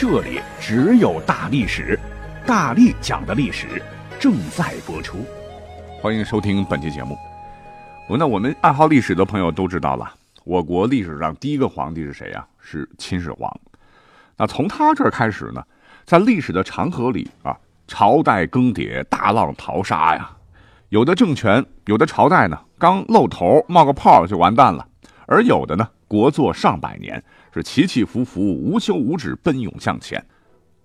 这里只有大历史，大力讲的历史正在播出，欢迎收听本期节目。那我们爱好历史的朋友都知道了，我国历史上第一个皇帝是谁呀？是秦始皇。那从他这儿开始呢，在历史的长河里啊，朝代更迭，大浪淘沙呀。有的政权，有的朝代呢，刚露头冒个泡就完蛋了，而有的呢，国祚上百年。是起起伏伏，无休无止，奔涌向前。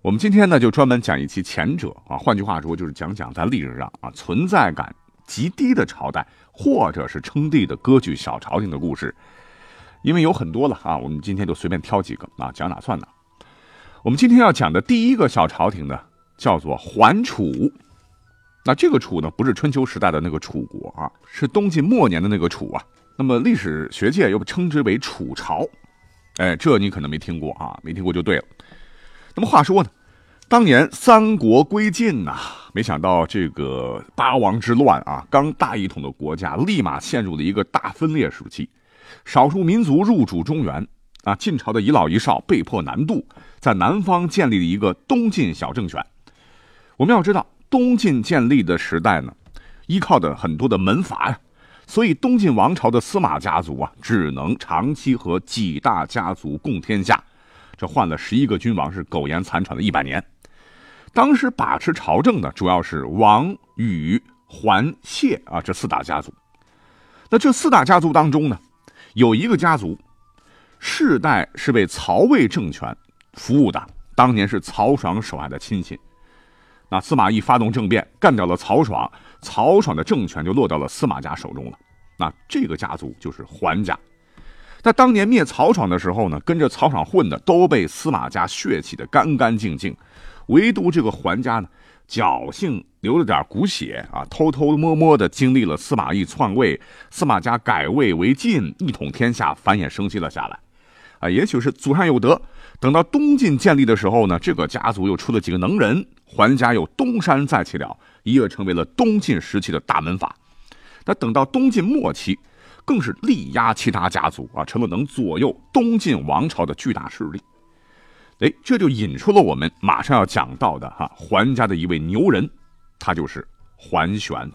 我们今天呢，就专门讲一期前者啊。换句话说，就是讲讲在历史上啊存在感极低的朝代，或者是称帝的割据小朝廷的故事。因为有很多了啊，我们今天就随便挑几个啊，讲哪算哪。我们今天要讲的第一个小朝廷呢，叫做桓楚。那这个楚呢，不是春秋时代的那个楚国啊，是东晋末年的那个楚啊。那么历史学界又称之为楚朝。哎，这你可能没听过啊，没听过就对了。那么话说呢，当年三国归晋呐，没想到这个八王之乱啊，刚大一统的国家立马陷入了一个大分裂时期，少数民族入主中原啊，晋朝的一老一少被迫南渡，在南方建立了一个东晋小政权。我们要知道，东晋建立的时代呢，依靠的很多的门阀呀。所以，东晋王朝的司马家族啊，只能长期和几大家族共天下。这换了十一个君王，是苟延残喘了一百年。当时把持朝政的主要是王、宇、桓、谢啊这四大家族。那这四大家族当中呢，有一个家族世代是为曹魏政权服务的，当年是曹爽手下的亲戚。那司马懿发动政变，干掉了曹爽。曹爽的政权就落到了司马家手中了，那这个家族就是桓家。在当年灭曹爽的时候呢，跟着曹爽混的都被司马家血洗的干干净净，唯独这个桓家呢，侥幸流了点骨血啊，偷偷摸摸的经历了司马懿篡位，司马家改位为晋，一统天下，繁衍生息了下来。啊，也许是祖上有德，等到东晋建立的时候呢，这个家族又出了几个能人，桓家又东山再起了。一跃成为了东晋时期的大门阀，那等到东晋末期，更是力压其他家族啊，成了能左右东晋王朝的巨大势力。哎，这就引出了我们马上要讲到的哈，桓家的一位牛人，他就是桓玄。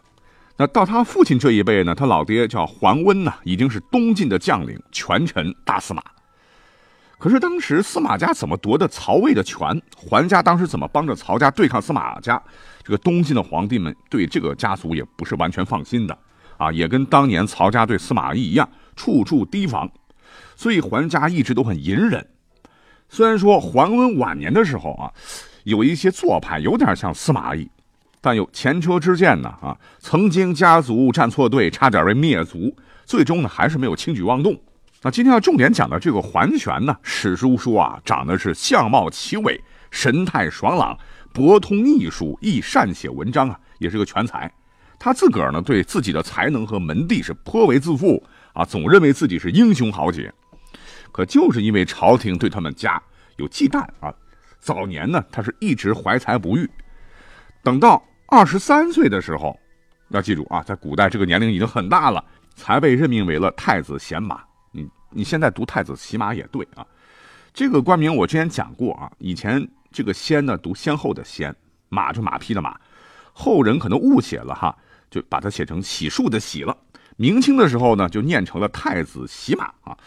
那到他父亲这一辈呢，他老爹叫桓温呐，已经是东晋的将领、权臣、大司马。可是当时司马家怎么夺的曹魏的权？桓家当时怎么帮着曹家对抗司马家？这个东晋的皇帝们对这个家族也不是完全放心的啊，也跟当年曹家对司马懿一样，处处提防。所以桓家一直都很隐忍。虽然说桓温晚年的时候啊，有一些做派有点像司马懿，但有前车之鉴呢啊，曾经家族站错队，差点被灭族，最终呢还是没有轻举妄动。那今天要重点讲的这个桓玄呢，史书说啊，长得是相貌奇伟，神态爽朗，博通艺术，亦善写文章啊，也是个全才。他自个儿呢，对自己的才能和门第是颇为自负啊，总认为自己是英雄豪杰。可就是因为朝廷对他们家有忌惮啊，早年呢，他是一直怀才不遇。等到二十三岁的时候，要记住啊，在古代这个年龄已经很大了，才被任命为了太子贤马。你你现在读太子骑马也对啊，这个官名我之前讲过啊。以前这个先呢读先后的先，马就马匹的马，后人可能误写了哈，就把它写成洗漱的洗了。明清的时候呢，就念成了太子洗马啊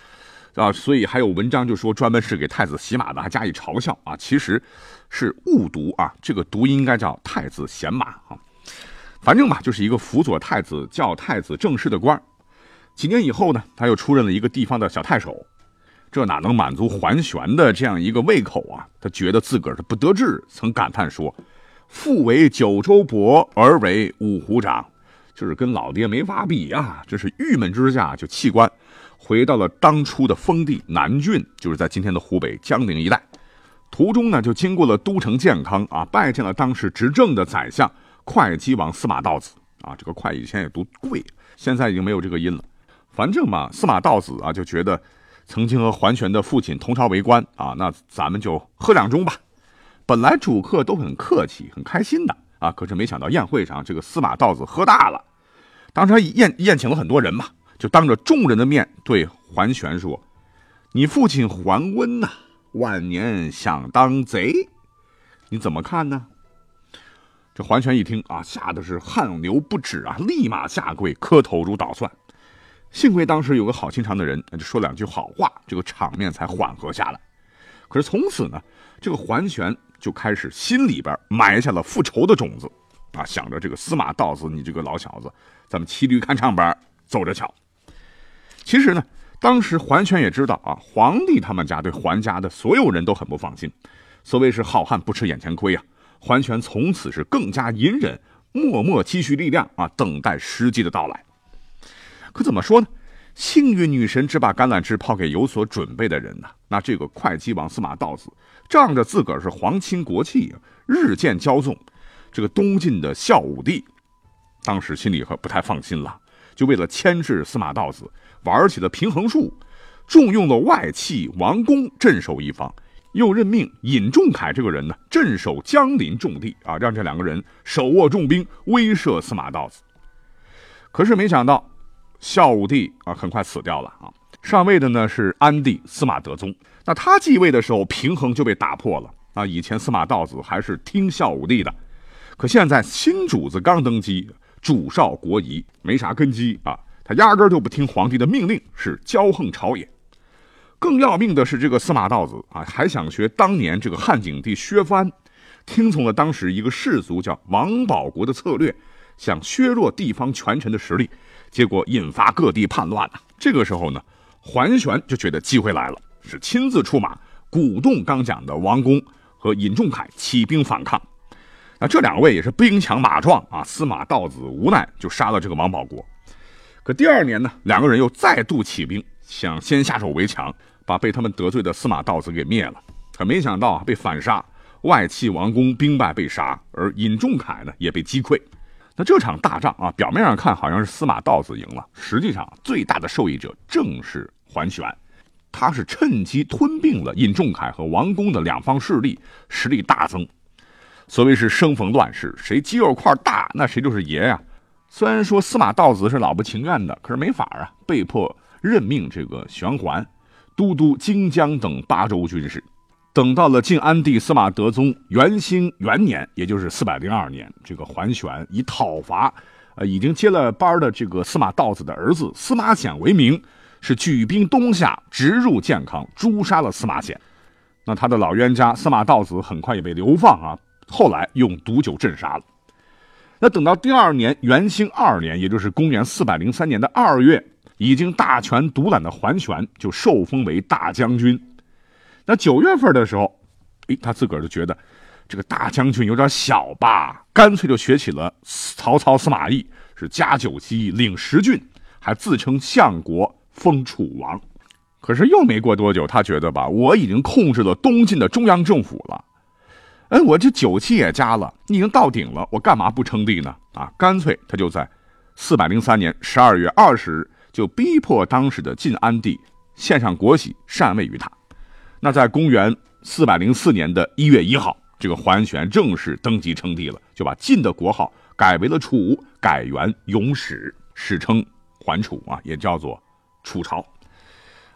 啊，所以还有文章就说专门是给太子洗马的，还加以嘲笑啊。其实是误读啊，这个读音应该叫太子贤马啊。反正吧，就是一个辅佐太子、叫太子正式的官几年以后呢，他又出任了一个地方的小太守，这哪能满足桓玄的这样一个胃口啊？他觉得自个儿的不得志，曾感叹说：“父为九州伯，而为五湖长，就是跟老爹没法比啊！”这是郁闷之下就弃官，回到了当初的封地南郡，就是在今天的湖北江陵一带，途中呢就经过了都城建康啊，拜见了当时执政的宰相会稽王司马道子啊。这个“会”以前也读“贵”，现在已经没有这个音了。反正嘛，司马道子啊就觉得曾经和桓玄的父亲同朝为官啊，那咱们就喝两盅吧。本来主客都很客气，很开心的啊，可是没想到宴会上这个司马道子喝大了，当时他宴宴请了很多人嘛，就当着众人的面对桓玄说：“你父亲桓温呐，晚年想当贼，你怎么看呢？”这桓玄一听啊，吓得是汗流不止啊，立马下跪磕头如捣蒜。幸亏当时有个好心肠的人，那就说两句好话，这个场面才缓和下来。可是从此呢，这个桓玄就开始心里边埋下了复仇的种子，啊，想着这个司马道子，你这个老小子，咱们骑驴看唱本，走着瞧。其实呢，当时桓玄也知道啊，皇帝他们家对桓家的所有人都很不放心。所谓是好汉不吃眼前亏啊，桓玄从此是更加隐忍，默默积蓄力量啊，等待时机的到来。可怎么说呢？幸运女神只把橄榄枝抛给有所准备的人呢。那这个会稽王司马道子，仗着自个儿是皇亲国戚，日渐骄纵。这个东晋的孝武帝，当时心里可不太放心了，就为了牵制司马道子，玩起了平衡术，重用了外戚王公镇守一方，又任命尹仲恺这个人呢镇守江陵重地啊，让这两个人手握重兵，威慑司马道子。可是没想到。孝武帝啊，很快死掉了啊。上位的呢是安帝司马德宗。那他继位的时候，平衡就被打破了啊。以前司马道子还是听孝武帝的，可现在新主子刚登基，主少国疑，没啥根基啊。他压根就不听皇帝的命令，是骄横朝野。更要命的是，这个司马道子啊，还想学当年这个汉景帝薛藩，听从了当时一个士族叫王保国的策略，想削弱地方权臣的实力。结果引发各地叛乱呐。这个时候呢，桓玄就觉得机会来了，是亲自出马，鼓动刚讲的王公和尹仲恺起兵反抗。那这两位也是兵强马壮啊。司马道子无奈就杀了这个王保国。可第二年呢，两个人又再度起兵，想先下手为强，把被他们得罪的司马道子给灭了。可没想到啊，被反杀，外戚王公兵败被杀，而尹仲恺呢也被击溃。那这场大仗啊，表面上看好像是司马道子赢了，实际上最大的受益者正是桓玄，他是趁机吞并了尹仲恺和王公的两方势力，实力大增。所谓是生逢乱世，谁肌肉块大，那谁就是爷呀。虽然说司马道子是老不情愿的，可是没法啊，被迫任命这个玄桓，都督荆江等八州军事。等到了晋安帝司马德宗元兴元年，也就是四百零二年，这个桓玄以讨伐，呃，已经接了班的这个司马道子的儿子司马显为名，是举兵东下，直入建康，诛杀了司马显。那他的老冤家司马道子很快也被流放啊，后来用毒酒镇杀了。那等到第二年元兴二年，也就是公元四百零三年的二月，已经大权独揽的桓玄就受封为大将军。那九月份的时候，诶，他自个儿就觉得这个大将军有点小吧，干脆就学起了曹操司马懿，是加九锡领十郡，还自称相国，封楚王。可是又没过多久，他觉得吧，我已经控制了东晋的中央政府了，哎，我这九级也加了，已经到顶了，我干嘛不称帝呢？啊，干脆他就在四百零三年十二月二十日，就逼迫当时的晋安帝献上国玺，禅位于他。那在公元四百零四年的一月一号，这个桓玄正式登基称帝了，就把晋的国号改为了楚，改元永始，史称桓楚啊，也叫做楚朝。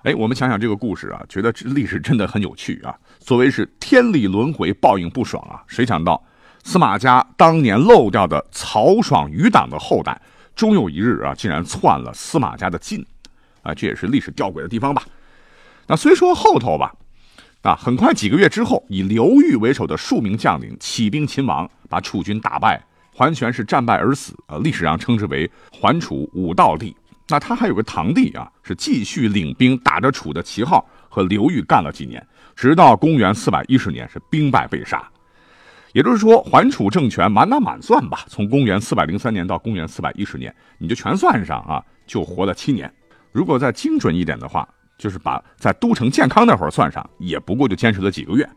哎，我们想想这个故事啊，觉得这历史真的很有趣啊。所谓是天理轮回，报应不爽啊。谁想到司马家当年漏掉的曹爽余党的后代，终有一日啊，竟然篡了司马家的晋啊，这也是历史吊诡的地方吧。那虽说后头吧。啊，很快几个月之后，以刘裕为首的数名将领起兵秦王，把楚军打败，桓玄是战败而死。呃，历史上称之为桓楚武道帝。那他还有个堂弟啊，是继续领兵打着楚的旗号和刘裕干了几年，直到公元四百一十年是兵败被杀。也就是说，桓楚政权满打满算吧，从公元四百零三年到公元四百一十年，你就全算上啊，就活了七年。如果再精准一点的话。就是把在都城健康那会儿算上，也不过就坚持了几个月。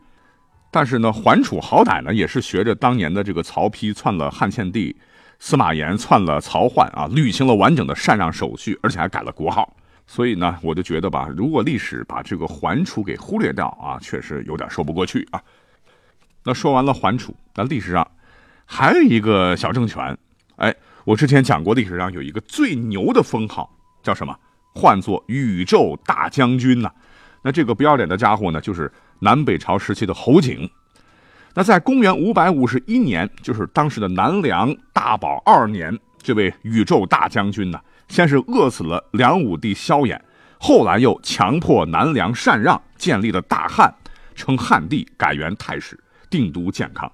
但是呢，桓楚好歹呢也是学着当年的这个曹丕篡了汉献帝，司马炎篡了曹奂啊，履行了完整的禅让手续，而且还改了国号。所以呢，我就觉得吧，如果历史把这个桓楚给忽略掉啊，确实有点说不过去啊。那说完了桓楚，那历史上还有一个小政权，哎，我之前讲过，历史上有一个最牛的封号叫什么？唤作宇宙大将军呐。那这个不要脸的家伙呢，就是南北朝时期的侯景。那在公元五百五十一年，就是当时的南梁大宝二年，这位宇宙大将军呢。先是饿死了梁武帝萧衍，后来又强迫南梁禅让，建立了大汉，称汉帝，改元太史，定都建康。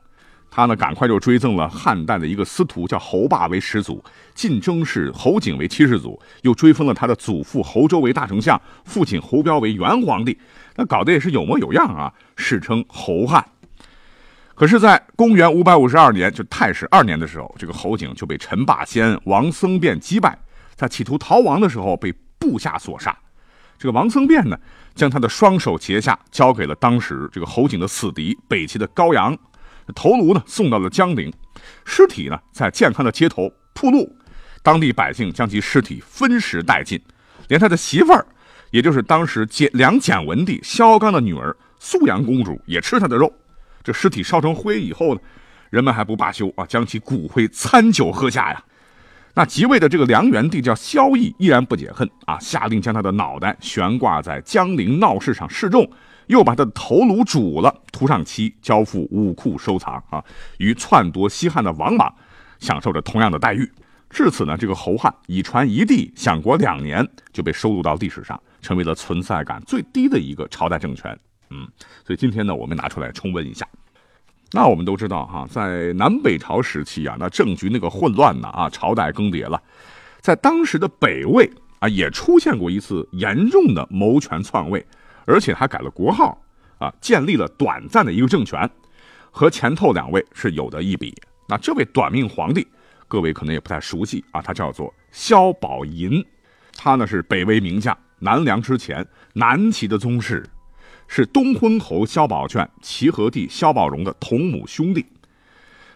他呢，赶快就追赠了汉代的一个司徒，叫侯霸为始祖，晋征氏侯景为七世祖，又追封了他的祖父侯周为大丞相，父亲侯彪为元皇帝。那搞得也是有模有样啊，史称侯汉。可是，在公元五百五十二年，就太史二年的时候，这个侯景就被陈霸先、王僧辩击败。在企图逃亡的时候被部下所杀，这个王僧辩呢，将他的双手截下，交给了当时这个侯景的死敌北齐的高阳，头颅呢送到了江陵，尸体呢在健康的街头铺路，当地百姓将其尸体分食殆尽，连他的媳妇儿，也就是当时简梁简文帝萧纲的女儿肃阳公主也吃他的肉。这尸体烧成灰以后呢，人们还不罢休啊，将其骨灰餐酒喝下呀。那即位的这个梁元帝叫萧绎，依然不解恨啊，下令将他的脑袋悬挂在江陵闹市上示众，又把他的头颅煮了，涂上漆，交付武库收藏啊，与篡夺西汉的王莽享受着同样的待遇。至此呢，这个侯汉以传一帝，享国两年，就被收录到历史上，成为了存在感最低的一个朝代政权。嗯，所以今天呢，我们拿出来重温一下。那我们都知道哈，在南北朝时期啊，那政局那个混乱呢啊，朝代更迭了，在当时的北魏啊，也出现过一次严重的谋权篡位，而且还改了国号啊，建立了短暂的一个政权，和前头两位是有的一比。那这位短命皇帝，各位可能也不太熟悉啊，他叫做萧宝寅，他呢是北魏名将，南梁之前南齐的宗室。是东昏侯萧宝卷、齐和帝萧宝融的同母兄弟。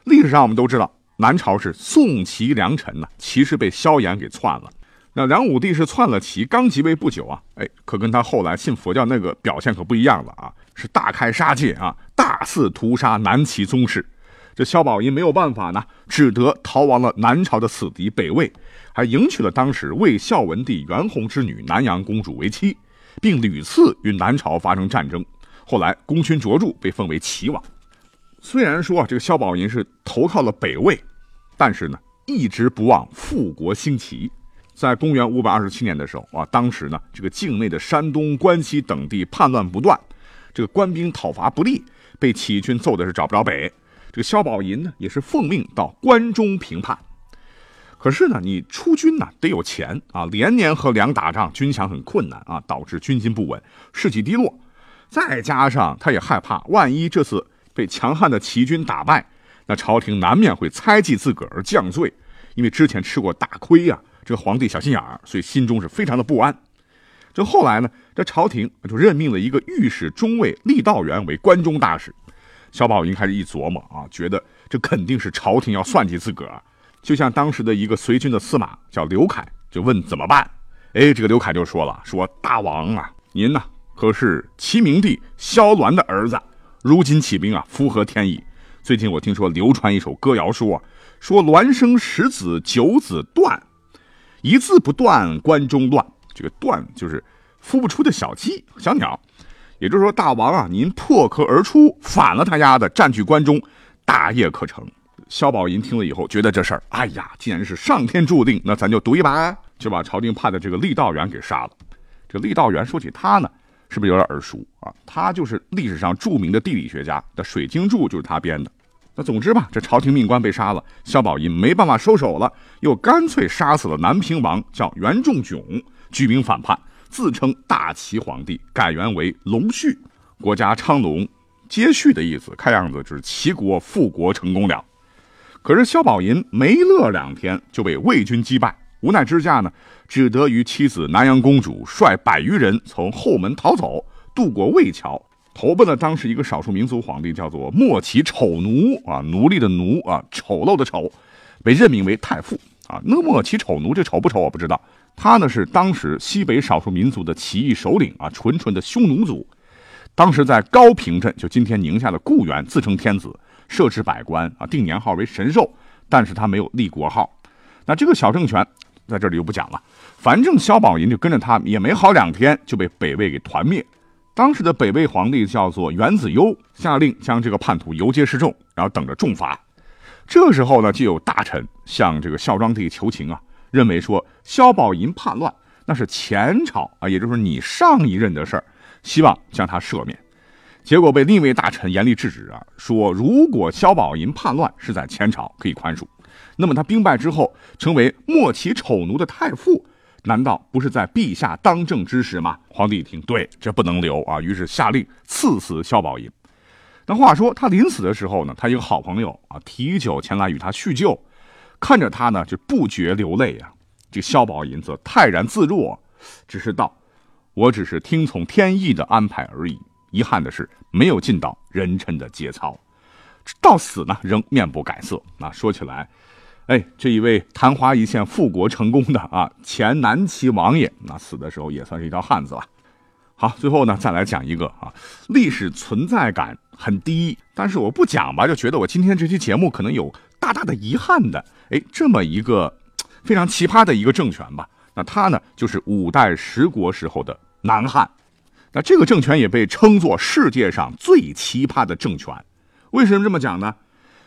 历史上我们都知道，南朝是宋齐梁陈呢，齐是被萧衍给篡了。那梁武帝是篡了齐，刚即位不久啊，哎，可跟他后来信佛教那个表现可不一样了啊，是大开杀戒啊，大肆屠杀南齐宗室。这萧宝寅没有办法呢，只得逃亡了南朝的死敌北魏，还迎娶了当时魏孝文帝元宏之女南阳公主为妻。并屡次与南朝发生战争，后来功勋卓著，被封为齐王。虽然说啊，这个萧宝寅是投靠了北魏，但是呢，一直不忘复国兴齐。在公元五百二十七年的时候啊，当时呢，这个境内的山东、关西等地叛乱不断，这个官兵讨伐不利，被起义军揍的是找不着北。这个萧宝寅呢，也是奉命到关中平叛。可是呢，你出军呢得有钱啊，连年和梁打仗，军饷很困难啊，导致军心不稳，士气低落。再加上他也害怕，万一这次被强悍的齐军打败，那朝廷难免会猜忌自个儿降罪，因为之前吃过大亏呀。这个皇帝小心眼儿，所以心中是非常的不安。这后来呢，这朝廷就任命了一个御史中尉郦道元为关中大使。萧宝云开始一琢磨啊，觉得这肯定是朝廷要算计自个儿。就像当时的一个随军的司马叫刘凯，就问怎么办？哎，这个刘凯就说了：“说大王啊，您呢可是齐明帝萧鸾的儿子，如今起兵啊，符合天意。最近我听说流传一首歌谣，说说鸾生十子九子断，一字不断关中乱。这个断就是孵不出的小鸡小鸟，也就是说大王啊，您破壳而出，反了他丫的，占据关中，大业可成。”萧宝寅听了以后，觉得这事儿，哎呀，既然是上天注定，那咱就赌一把，就把朝廷派的这个郦道元给杀了。这郦道元说起他呢，是不是有点耳熟啊？他就是历史上著名的地理学家的《水经注》，就是他编的。总之吧，这朝廷命官被杀了，萧宝寅没办法收手了，又干脆杀死了南平王，叫袁仲炯，举兵反叛，自称大齐皇帝，改元为隆绪，国家昌隆，接续的意思，看样子是齐国复国成功了。可是萧宝寅没乐两天就被魏军击败，无奈之下呢，只得与妻子南阳公主率百余人从后门逃走，渡过魏桥，投奔了当时一个少数民族皇帝，叫做莫奇丑奴啊，奴隶的奴啊，丑陋的丑，被任命为太傅啊。那莫奇丑奴这丑不丑我不知道，他呢是当时西北少数民族的起义首领啊，纯纯的匈奴族。当时在高平镇，就今天宁夏的固原，自称天子，设置百官啊，定年号为神兽，但是他没有立国号。那这个小政权在这里就不讲了，反正萧宝寅就跟着他，也没好两天就被北魏给团灭。当时的北魏皇帝叫做元子攸，下令将这个叛徒游街示众，然后等着重罚。这时候呢，就有大臣向这个孝庄帝求情啊，认为说萧宝寅叛乱那是前朝啊，也就是你上一任的事儿，希望将他赦免。结果被另一位大臣严厉制止啊，说如果萧宝寅叛乱是在前朝可以宽恕。那么他兵败之后，成为莫其丑奴的太傅，难道不是在陛下当政之时吗？皇帝一听，对，这不能留啊，于是下令赐死萧宝寅。那话说他临死的时候呢，他一个好朋友啊，提酒前来与他叙旧，看着他呢就不觉流泪啊。这萧宝寅则泰然自若，只是道：“我只是听从天意的安排而已，遗憾的是没有尽到人臣的节操。”到死呢，仍面不改色。那说起来。哎，这一位昙花一现、复国成功的啊前南齐王爷，那死的时候也算是一条汉子了。好，最后呢，再来讲一个啊，历史存在感很低，但是我不讲吧，就觉得我今天这期节目可能有大大的遗憾的。哎，这么一个非常奇葩的一个政权吧，那他呢，就是五代十国时候的南汉。那这个政权也被称作世界上最奇葩的政权。为什么这么讲呢？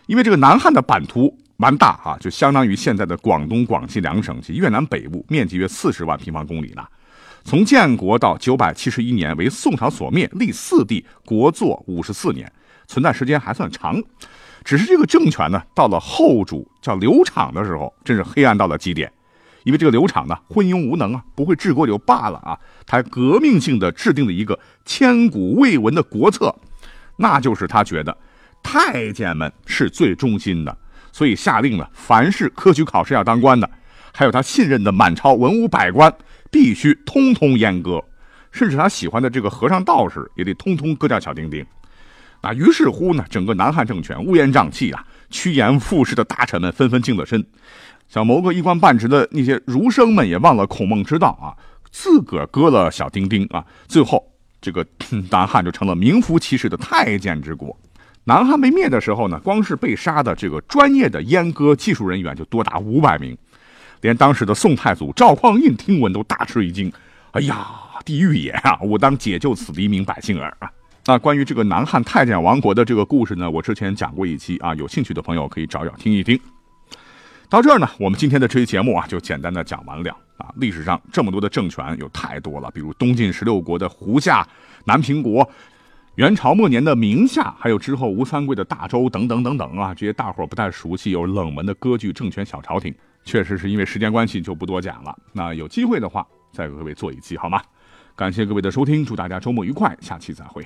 因为这个南汉的版图。蛮大啊，就相当于现在的广东、广西两省及越南北部，面积约四十万平方公里呢。从建国到九百七十一年为宋朝所灭，历四帝，国祚五十四年，存在时间还算长。只是这个政权呢，到了后主叫刘昶的时候，真是黑暗到了极点。因为这个刘昶呢，昏庸无能啊，不会治国就罢了啊，他革命性的制定了一个千古未闻的国策，那就是他觉得太监们是最忠心的。所以下令了，凡是科举考试要当官的，还有他信任的满朝文武百官，必须通通阉割，甚至他喜欢的这个和尚道士也得通通割掉小丁丁。那于是乎呢，整个南汉政权乌烟瘴气啊，趋炎附势的大臣们纷纷净了身，想谋个一官半职的那些儒生们也忘了孔孟之道啊，自个儿割了小丁丁啊，最后这个 南汉就成了名副其实的太监之国。南汉被灭的时候呢，光是被杀的这个专业的阉割技术人员就多达五百名，连当时的宋太祖赵匡胤听闻都大吃一惊。哎呀，地狱也啊！我当解救此黎民百姓耳啊！那关于这个南汉太监王国的这个故事呢，我之前讲过一期啊，有兴趣的朋友可以找找听一听。到这儿呢，我们今天的这期节目啊，就简单的讲完了啊。历史上这么多的政权有太多了，比如东晋十六国的胡夏、南平国。元朝末年的明夏，还有之后吴三桂的大周等等等等啊，这些大伙不太熟悉又冷门的割据政权小朝廷，确实是因为时间关系就不多讲了。那有机会的话，再给各位做一期好吗？感谢各位的收听，祝大家周末愉快，下期再会。